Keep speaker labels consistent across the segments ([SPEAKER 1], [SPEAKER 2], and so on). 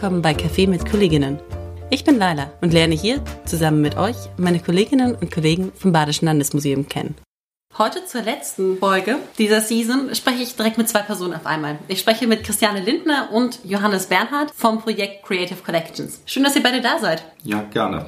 [SPEAKER 1] willkommen bei Café mit Kolleginnen. Ich bin Laila und lerne hier zusammen mit euch meine Kolleginnen und Kollegen vom Badischen Landesmuseum kennen. Heute zur letzten Folge dieser Season spreche ich direkt mit zwei Personen auf einmal. Ich spreche mit Christiane Lindner und Johannes Bernhard vom Projekt Creative Collections. Schön, dass ihr beide da seid.
[SPEAKER 2] Ja, gerne.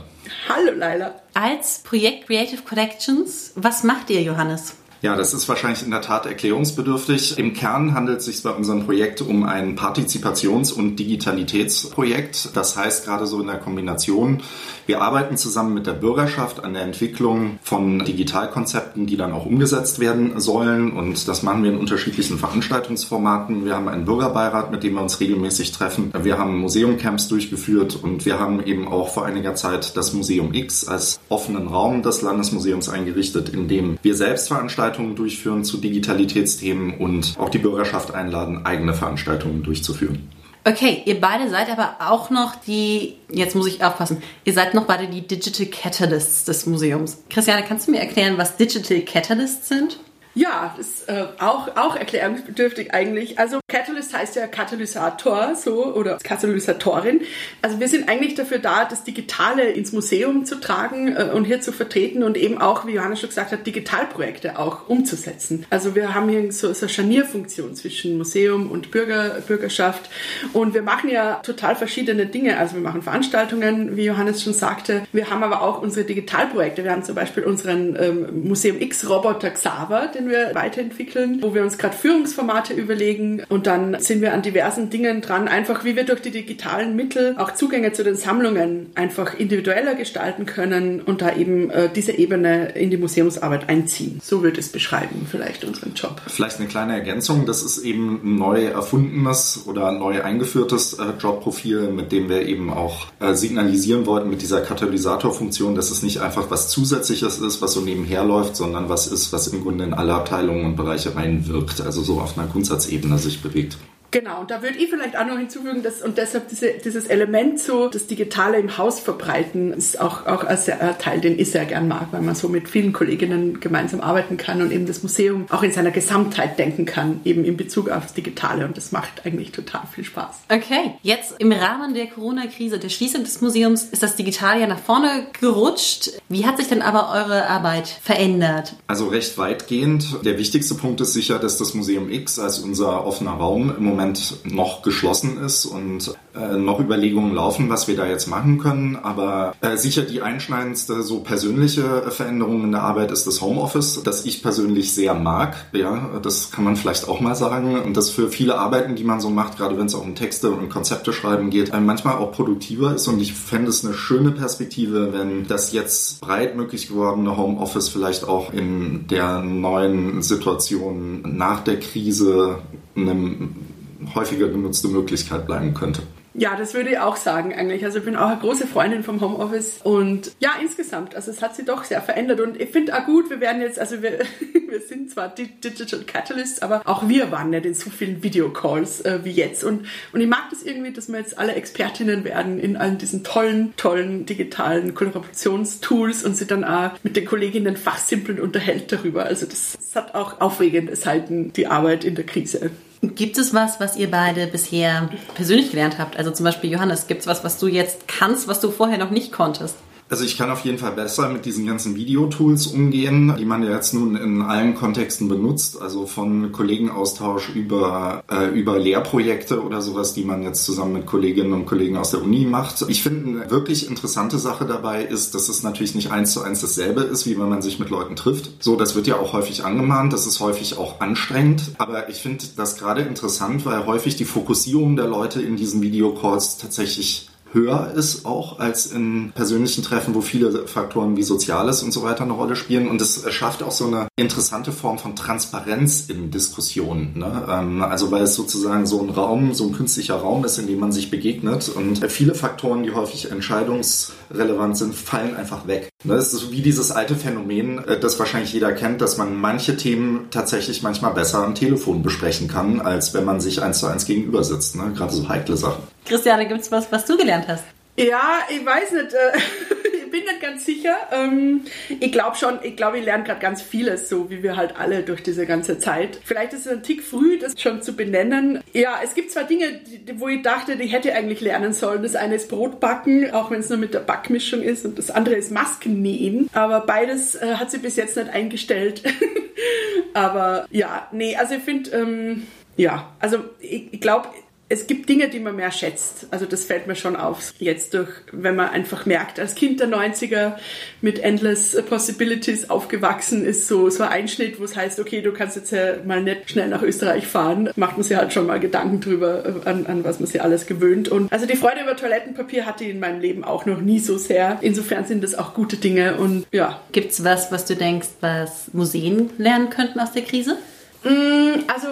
[SPEAKER 3] Hallo Laila.
[SPEAKER 1] Als Projekt Creative Collections, was macht ihr, Johannes?
[SPEAKER 2] Ja, das ist wahrscheinlich in der Tat erklärungsbedürftig. Im Kern handelt es sich bei unserem Projekt um ein Partizipations- und Digitalitätsprojekt. Das heißt gerade so in der Kombination, wir arbeiten zusammen mit der Bürgerschaft an der Entwicklung von Digitalkonzepten, die dann auch umgesetzt werden sollen. Und das machen wir in unterschiedlichen Veranstaltungsformaten. Wir haben einen Bürgerbeirat, mit dem wir uns regelmäßig treffen. Wir haben Museumcamps durchgeführt und wir haben eben auch vor einiger Zeit das Museum X als offenen Raum des Landesmuseums eingerichtet, in dem wir selbst Veranstaltungen Veranstaltungen durchführen zu Digitalitätsthemen und auch die Bürgerschaft einladen, eigene Veranstaltungen durchzuführen.
[SPEAKER 1] Okay, ihr beide seid aber auch noch die, jetzt muss ich aufpassen, ihr seid noch beide die Digital Catalysts des Museums. Christiane, kannst du mir erklären, was Digital Catalysts sind?
[SPEAKER 3] Ja, das ist äh, auch, auch erklärungsbedürftig eigentlich. Also Catalyst heißt ja Katalysator so oder Katalysatorin. Also wir sind eigentlich dafür da, das Digitale ins Museum zu tragen äh, und hier zu vertreten und eben auch, wie Johanna schon gesagt hat, Digitalprojekte auch umzusetzen. Also wir haben hier so, so eine Scharnierfunktion zwischen Museum und Bürger, Bürgerschaft und wir machen ja total verschiedene Dinge. Also wir machen Veranstaltungen, wie Johannes schon sagte. Wir haben aber auch unsere Digitalprojekte. Wir haben zum Beispiel unseren ähm, Museum X Roboter Xaver, den wir weiterentwickeln, wo wir uns gerade Führungsformate überlegen und dann sind wir an diversen Dingen dran, einfach wie wir durch die digitalen Mittel auch Zugänge zu den Sammlungen einfach individueller gestalten können und da eben äh, diese Ebene in die Museumsarbeit einziehen. So würde es beschreiben, vielleicht unseren Job.
[SPEAKER 2] Vielleicht eine kleine Ergänzung, das ist eben ein neu erfundenes oder neu eingeführtes äh, Jobprofil, mit dem wir eben auch äh, signalisieren wollten mit dieser Katalysatorfunktion, dass es nicht einfach was Zusätzliches ist, was so nebenher läuft, sondern was ist, was im Grunde in alle Abteilungen und Bereiche reinwirkt, also so auf einer Grundsatzebene sich bewegt. Victor.
[SPEAKER 3] Genau, und da würde ich vielleicht auch noch hinzufügen, dass und deshalb diese, dieses Element so, das Digitale im Haus verbreiten, ist auch, auch ein, ein Teil, den ich sehr gern mag, weil man so mit vielen Kolleginnen gemeinsam arbeiten kann und eben das Museum auch in seiner Gesamtheit denken kann, eben in Bezug aufs Digitale und das macht eigentlich total viel Spaß.
[SPEAKER 1] Okay, jetzt im Rahmen der Corona-Krise, der Schließung des Museums, ist das Digitale ja nach vorne gerutscht. Wie hat sich denn aber eure Arbeit verändert?
[SPEAKER 2] Also recht weitgehend. Der wichtigste Punkt ist sicher, dass das Museum X als unser offener Raum im Moment Moment noch geschlossen ist und äh, noch Überlegungen laufen, was wir da jetzt machen können. Aber äh, sicher die einschneidendste so persönliche Veränderung in der Arbeit ist das Homeoffice, das ich persönlich sehr mag. Ja, das kann man vielleicht auch mal sagen. Und das für viele Arbeiten, die man so macht, gerade wenn es auch um Texte und Konzepte schreiben geht, äh, manchmal auch produktiver ist. Und ich fände es eine schöne Perspektive, wenn das jetzt breit möglich gewordene Homeoffice vielleicht auch in der neuen Situation nach der Krise einem häufiger genutzte Möglichkeit bleiben könnte.
[SPEAKER 3] Ja, das würde ich auch sagen eigentlich. Also ich bin auch eine große Freundin vom Homeoffice und ja, insgesamt, also es hat sich doch sehr verändert und ich finde auch gut, wir werden jetzt, also wir, wir sind zwar Digital Catalysts, aber auch wir waren nicht in so vielen Videocalls äh, wie jetzt und, und ich mag das irgendwie, dass wir jetzt alle Expertinnen werden in allen diesen tollen, tollen digitalen Kollaborationstools und sie dann auch mit den Kolleginnen fachsimpeln unterhält darüber. Also das, das hat auch aufregende Seiten, die Arbeit in der Krise.
[SPEAKER 1] Gibt es was, was ihr beide bisher persönlich gelernt habt? Also zum Beispiel Johannes, gibt es was, was du jetzt kannst, was du vorher noch nicht konntest?
[SPEAKER 2] Also ich kann auf jeden Fall besser mit diesen ganzen Videotools umgehen, die man ja jetzt nun in allen Kontexten benutzt, also von Kollegenaustausch über, äh, über Lehrprojekte oder sowas, die man jetzt zusammen mit Kolleginnen und Kollegen aus der Uni macht. Ich finde eine wirklich interessante Sache dabei ist, dass es natürlich nicht eins zu eins dasselbe ist, wie wenn man sich mit Leuten trifft. So, das wird ja auch häufig angemahnt, das ist häufig auch anstrengend, aber ich finde das gerade interessant, weil häufig die Fokussierung der Leute in diesen Videocalls tatsächlich höher ist auch als in persönlichen Treffen, wo viele Faktoren wie Soziales und so weiter eine Rolle spielen. Und es schafft auch so eine interessante Form von Transparenz in Diskussionen. Ne? Ähm, also weil es sozusagen so ein Raum, so ein künstlicher Raum ist, in dem man sich begegnet. Und viele Faktoren, die häufig entscheidungsrelevant sind, fallen einfach weg. Ne? Es ist wie dieses alte Phänomen, äh, das wahrscheinlich jeder kennt, dass man manche Themen tatsächlich manchmal besser am Telefon besprechen kann, als wenn man sich eins zu eins gegenüber sitzt. Ne? Gerade so heikle Sachen.
[SPEAKER 1] Christiane, gibt es was, was du gelernt hast?
[SPEAKER 3] Ja, ich weiß nicht. Äh, bin nicht ganz sicher. Ähm, ich glaube schon, ich glaube, ich lerne gerade ganz vieles, so wie wir halt alle durch diese ganze Zeit. Vielleicht ist es ein Tick früh, das schon zu benennen. Ja, es gibt zwar Dinge, wo ich dachte, die hätte eigentlich lernen sollen. Das eine ist Brotbacken, auch wenn es nur mit der Backmischung ist, und das andere ist Masken nähen. Aber beides äh, hat sie bis jetzt nicht eingestellt. Aber ja, nee, also ich finde, ähm, ja, also ich, ich glaube, es gibt Dinge, die man mehr schätzt. Also das fällt mir schon auf jetzt durch, wenn man einfach merkt, als Kind der 90er mit Endless Possibilities aufgewachsen ist, so, so ein Einschnitt, wo es heißt, okay, du kannst jetzt ja mal nicht schnell nach Österreich fahren, macht man sich halt schon mal Gedanken drüber, an, an was man sich alles gewöhnt. Und also die Freude über Toilettenpapier hatte ich in meinem Leben auch noch nie so sehr. Insofern sind das auch gute Dinge und ja.
[SPEAKER 1] Gibt's was, was du denkst, was Museen lernen könnten aus der Krise?
[SPEAKER 3] Mm, also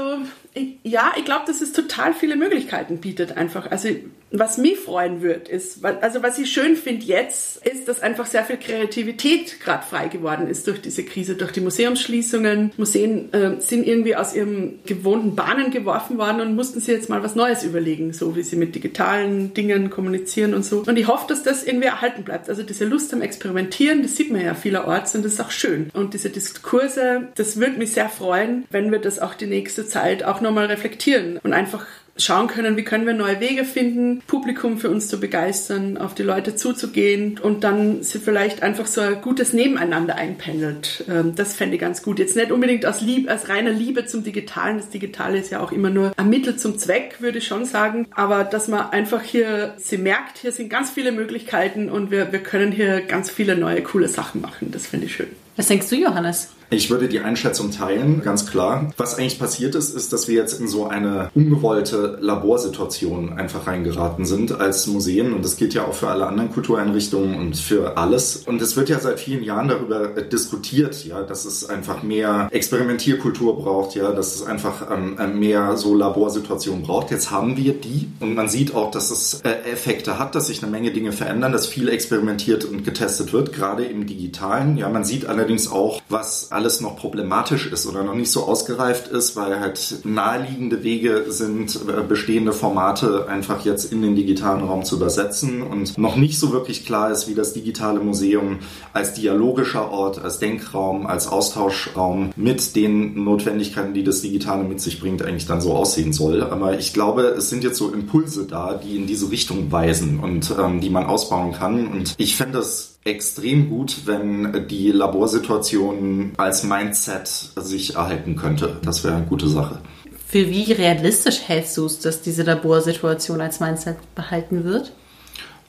[SPEAKER 3] ja, ich glaube, dass es total viele Möglichkeiten bietet einfach. Also was mich freuen wird, ist, also was ich schön finde jetzt, ist, dass einfach sehr viel Kreativität gerade frei geworden ist durch diese Krise, durch die Museumsschließungen. Museen äh, sind irgendwie aus ihren gewohnten Bahnen geworfen worden und mussten sich jetzt mal was Neues überlegen, so wie sie mit digitalen Dingen kommunizieren und so. Und ich hoffe, dass das irgendwie erhalten bleibt. Also diese Lust am Experimentieren, das sieht man ja vielerorts und das ist auch schön. Und diese Diskurse, das würde mich sehr freuen, wenn wir das auch die nächste Zeit auch nochmal reflektieren und einfach schauen können, wie können wir neue Wege finden, Publikum für uns zu begeistern, auf die Leute zuzugehen und dann sie vielleicht einfach so ein gutes Nebeneinander einpendelt. Ähm, das fände ich ganz gut. Jetzt nicht unbedingt aus, Lieb, aus reiner Liebe zum Digitalen. Das Digitale ist ja auch immer nur ein Mittel zum Zweck, würde ich schon sagen. Aber dass man einfach hier, sie merkt, hier sind ganz viele Möglichkeiten und wir, wir können hier ganz viele neue, coole Sachen machen. Das finde ich schön.
[SPEAKER 1] Was denkst du, Johannes?
[SPEAKER 2] Ich würde die Einschätzung teilen, ganz klar. Was eigentlich passiert ist, ist, dass wir jetzt in so eine ungewollte Laborsituation einfach reingeraten sind als Museen. Und das gilt ja auch für alle anderen Kultureinrichtungen und für alles. Und es wird ja seit vielen Jahren darüber diskutiert, ja, dass es einfach mehr Experimentierkultur braucht, ja, dass es einfach ähm, äh, mehr so Laborsituationen braucht. Jetzt haben wir die und man sieht auch, dass es äh, Effekte hat, dass sich eine Menge Dinge verändern, dass viel experimentiert und getestet wird, gerade im Digitalen. Ja, man sieht allerdings auch, was alles noch problematisch ist oder noch nicht so ausgereift ist, weil halt naheliegende Wege sind, äh, bestehende Formate einfach jetzt in den digitalen Raum zu übersetzen und noch nicht so wirklich klar ist, wie das digitale Museum als dialogischer Ort, als Denkraum, als Austauschraum mit den Notwendigkeiten, die das Digitale mit sich bringt, eigentlich dann so aussehen soll. Aber ich glaube, es sind jetzt so Impulse da, die in diese Richtung weisen und ähm, die man ausbauen kann. Und ich fände das extrem gut, wenn die Laborsituation als Mindset sich erhalten könnte. Das wäre eine gute Sache.
[SPEAKER 1] Für wie realistisch hältst du es, dass diese Laborsituation als Mindset behalten wird?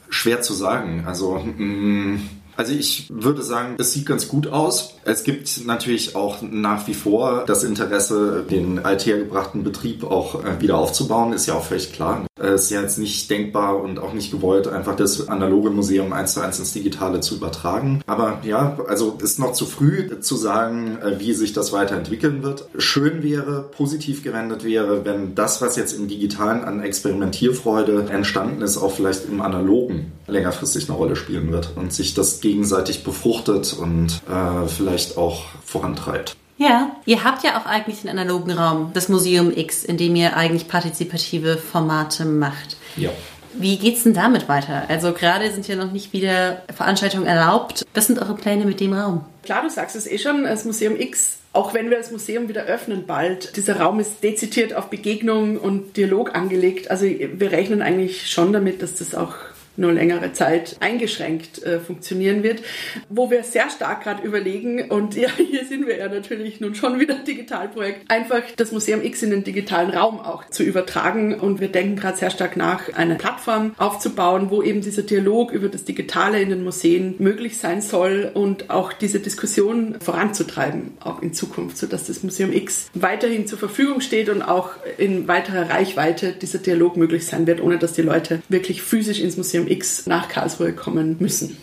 [SPEAKER 2] Schwer zu sagen. Also mm, also ich würde sagen, es sieht ganz gut aus. Es gibt natürlich auch nach wie vor das Interesse, den althergebrachten Betrieb auch äh, wieder aufzubauen, ist ja auch völlig klar. Es ist ja jetzt nicht denkbar und auch nicht gewollt, einfach das analoge Museum eins zu eins ins Digitale zu übertragen. Aber ja, also ist noch zu früh zu sagen, äh, wie sich das weiterentwickeln wird. Schön wäre, positiv gewendet wäre, wenn das, was jetzt im Digitalen an Experimentierfreude entstanden ist, auch vielleicht im Analogen längerfristig eine Rolle spielen wird und sich das gegenseitig befruchtet und äh, vielleicht auch vorantreibt.
[SPEAKER 1] Ja, ihr habt ja auch eigentlich einen analogen Raum, das Museum X, in dem ihr eigentlich partizipative Formate macht.
[SPEAKER 2] Ja.
[SPEAKER 1] Wie geht's denn damit weiter? Also gerade sind ja noch nicht wieder Veranstaltungen erlaubt. Was sind eure Pläne mit dem Raum?
[SPEAKER 3] Klar, du sagst es eh schon, das Museum X auch wenn wir das Museum wieder öffnen bald, dieser Raum ist dezidiert auf Begegnung und Dialog angelegt. Also wir rechnen eigentlich schon damit, dass das auch nur längere Zeit eingeschränkt äh, funktionieren wird, wo wir sehr stark gerade überlegen und ja, hier sind wir ja natürlich nun schon wieder Digitalprojekt, einfach das Museum X in den digitalen Raum auch zu übertragen. Und wir denken gerade sehr stark nach, eine Plattform aufzubauen, wo eben dieser Dialog über das Digitale in den Museen möglich sein soll und auch diese Diskussion voranzutreiben, auch in Zukunft, sodass das Museum X weiterhin zur Verfügung steht und auch in weiterer Reichweite dieser Dialog möglich sein wird, ohne dass die Leute wirklich physisch ins Museum X nach Karlsruhe kommen müssen.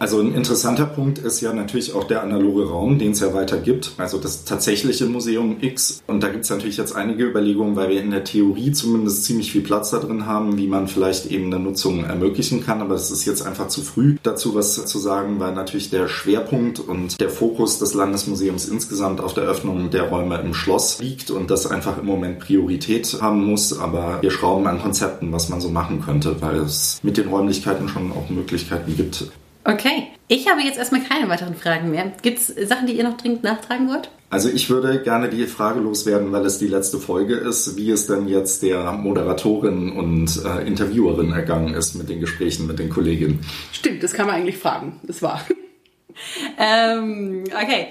[SPEAKER 2] Also ein interessanter Punkt ist ja natürlich auch der analoge Raum, den es ja weiter gibt, also das tatsächliche Museum X. Und da gibt es natürlich jetzt einige Überlegungen, weil wir in der Theorie zumindest ziemlich viel Platz da drin haben, wie man vielleicht eben eine Nutzung ermöglichen kann. Aber es ist jetzt einfach zu früh dazu was zu sagen, weil natürlich der Schwerpunkt und der Fokus des Landesmuseums insgesamt auf der Öffnung der Räume im Schloss liegt und das einfach im Moment Priorität haben muss. Aber wir schrauben an Konzepten, was man so machen könnte, weil es mit den Räumlichkeiten schon auch Möglichkeiten gibt,
[SPEAKER 1] Okay, Ich habe jetzt erstmal keine weiteren Fragen mehr. Gibt es Sachen, die ihr noch dringend nachtragen wollt?
[SPEAKER 2] Also ich würde gerne die Frage loswerden, weil es die letzte Folge ist, wie es denn jetzt der Moderatorin und äh, Interviewerin ergangen ist mit den Gesprächen mit den Kolleginnen.
[SPEAKER 3] Stimmt, das kann man eigentlich fragen. Das war.
[SPEAKER 1] Ähm, okay.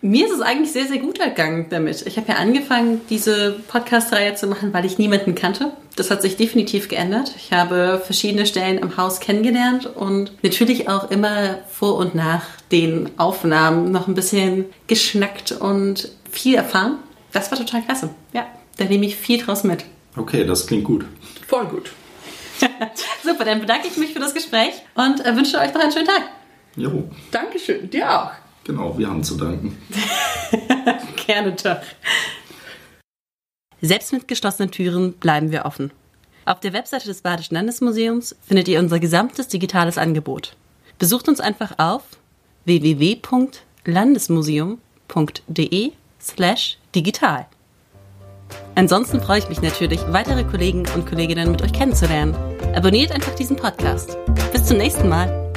[SPEAKER 1] Mir ist es eigentlich sehr, sehr gut ergangen damit. Ich habe ja angefangen, diese Podcast-Reihe zu machen, weil ich niemanden kannte. Das hat sich definitiv geändert. Ich habe verschiedene Stellen im Haus kennengelernt und natürlich auch immer vor und nach den Aufnahmen noch ein bisschen geschnackt und viel erfahren. Das war total klasse. Ja, da nehme ich viel draus mit.
[SPEAKER 2] Okay, das klingt gut.
[SPEAKER 3] Voll gut.
[SPEAKER 1] Super, dann bedanke ich mich für das Gespräch und äh, wünsche euch noch einen schönen Tag.
[SPEAKER 2] Jo,
[SPEAKER 3] Dankeschön, dir auch.
[SPEAKER 2] genau, wir haben zu danken.
[SPEAKER 1] Gerne doch. Selbst mit geschlossenen Türen bleiben wir offen. Auf der Webseite des Badischen Landesmuseums findet ihr unser gesamtes digitales Angebot. Besucht uns einfach auf www.landesmuseum.de slash digital. Ansonsten freue ich mich natürlich, weitere Kollegen und Kolleginnen mit euch kennenzulernen. Abonniert einfach diesen Podcast. Bis zum nächsten Mal.